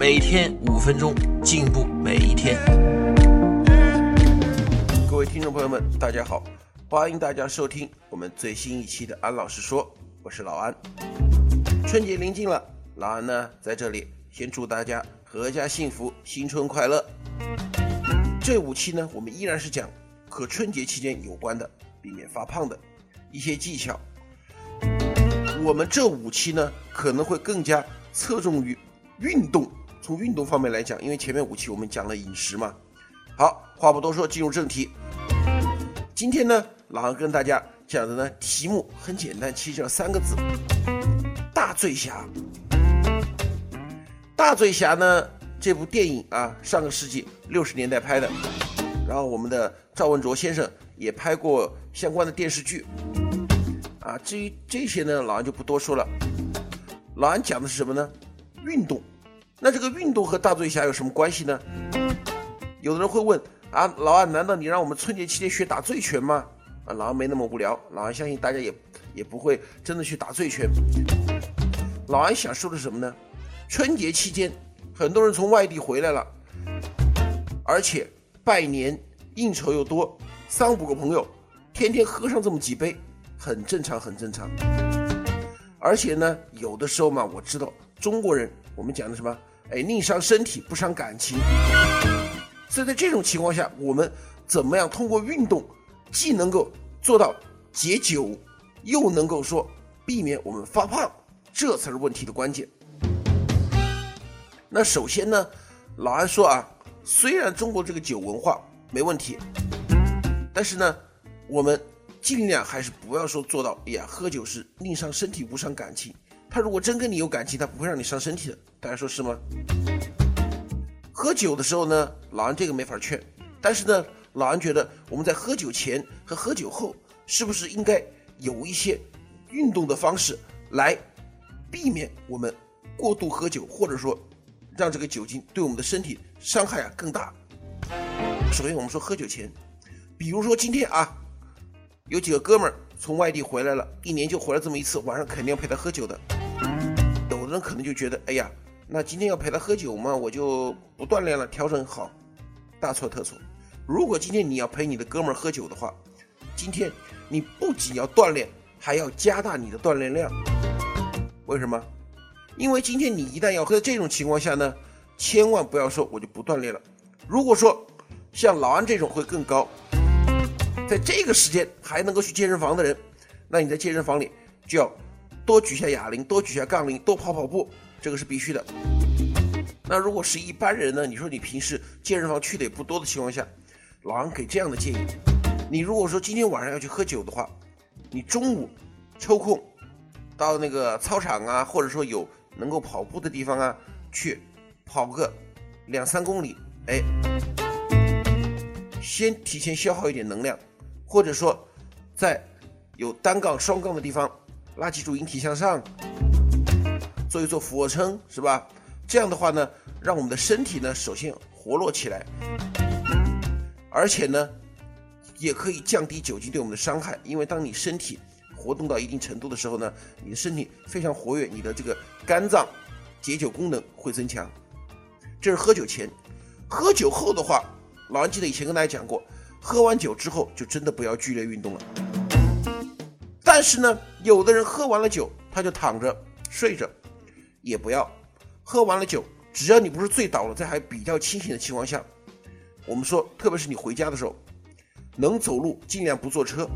每天五分钟，进步每一天。各位听众朋友们，大家好，欢迎大家收听我们最新一期的安老师说，我是老安。春节临近了，老安呢在这里先祝大家阖家幸福，新春快乐。这五期呢，我们依然是讲和春节期间有关的，避免发胖的一些技巧。我们这五期呢，可能会更加侧重于运动。从运动方面来讲，因为前面五期我们讲了饮食嘛。好，话不多说，进入正题。今天呢，老韩跟大家讲的呢，题目很简单，其实叫三个字：大醉侠。大醉侠呢，这部电影啊，上个世纪六十年代拍的，然后我们的赵文卓先生也拍过相关的电视剧。啊，至于这些呢，老安就不多说了。老安讲的是什么呢？运动。那这个运动和大醉侠有什么关系呢？有的人会问啊，老安，难道你让我们春节期间学打醉拳吗？啊，老安没那么无聊，老安相信大家也也不会真的去打醉拳。老安想说的是什么呢？春节期间，很多人从外地回来了，而且拜年应酬又多，三五个朋友，天天喝上这么几杯。很正常，很正常。而且呢，有的时候嘛，我知道中国人，我们讲的什么？哎，宁伤身体不伤感情。所以在这种情况下，我们怎么样通过运动，既能够做到解酒，又能够说避免我们发胖，这才是问题的关键。那首先呢，老安说啊，虽然中国这个酒文化没问题，但是呢，我们。尽量还是不要说做到，哎呀，喝酒是宁伤身体，无伤感情。他如果真跟你有感情，他不会让你伤身体的。大家说是吗？喝酒的时候呢，老安这个没法劝。但是呢，老安觉得我们在喝酒前和喝酒后，是不是应该有一些运动的方式来避免我们过度喝酒，或者说让这个酒精对我们的身体伤害啊更大？首先，我们说喝酒前，比如说今天啊。有几个哥们儿从外地回来了，一年就回来这么一次，晚上肯定要陪他喝酒的。人可能就觉得，哎呀，那今天要陪他喝酒嘛，我就不锻炼了，调整好。大错特错。如果今天你要陪你的哥们儿喝酒的话，今天你不仅要锻炼，还要加大你的锻炼量。为什么？因为今天你一旦要喝，这种情况下呢，千万不要说我就不锻炼了。如果说像老安这种会更高。在这个时间还能够去健身房的人，那你在健身房里就要多举下哑铃，多举下杠铃，多跑跑步，这个是必须的。那如果是一般人呢？你说你平时健身房去的也不多的情况下，老杨给这样的建议：你如果说今天晚上要去喝酒的话，你中午抽空到那个操场啊，或者说有能够跑步的地方啊，去跑个两三公里，哎，先提前消耗一点能量。或者说，在有单杠、双杠的地方，拉几组引体向上，做一做俯卧撑，是吧？这样的话呢，让我们的身体呢，首先活络起来，而且呢，也可以降低酒精对我们的伤害。因为当你身体活动到一定程度的时候呢，你的身体非常活跃，你的这个肝脏解酒功能会增强。这是喝酒前，喝酒后的话，老安记得以前跟大家讲过。喝完酒之后，就真的不要剧烈运动了。但是呢，有的人喝完了酒，他就躺着睡着，也不要。喝完了酒，只要你不是醉倒了，在还比较清醒的情况下，我们说，特别是你回家的时候，能走路尽量不坐车，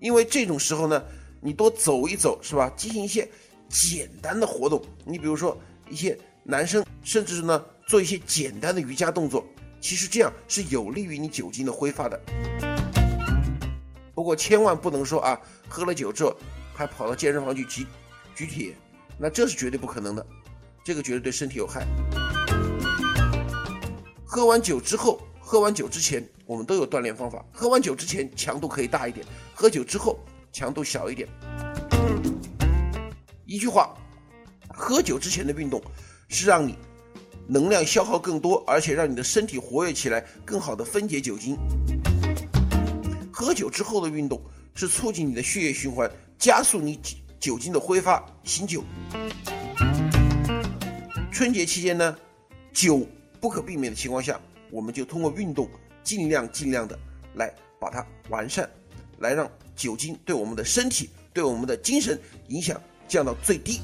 因为这种时候呢，你多走一走，是吧？进行一些简单的活动，你比如说一些男生，甚至是呢，做一些简单的瑜伽动作。其实这样是有利于你酒精的挥发的，不过千万不能说啊，喝了酒之后还跑到健身房去举举铁，那这是绝对不可能的，这个绝对对身体有害。喝完酒之后、喝完酒之前，我们都有锻炼方法。喝完酒之前强度可以大一点，喝酒之后强度小一点。一句话，喝酒之前的运动是让你能量消耗更多，而且让你的身体活跃起来，更好的分解酒精。喝酒之后的运动是促进你的血液循环，加速你酒酒精的挥发，醒酒。春节期间呢，酒不可避免的情况下，我们就通过运动，尽量尽量的来把它完善，来让酒精对我们的身体、对我们的精神影响降到最低。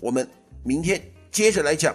我们明天接着来讲。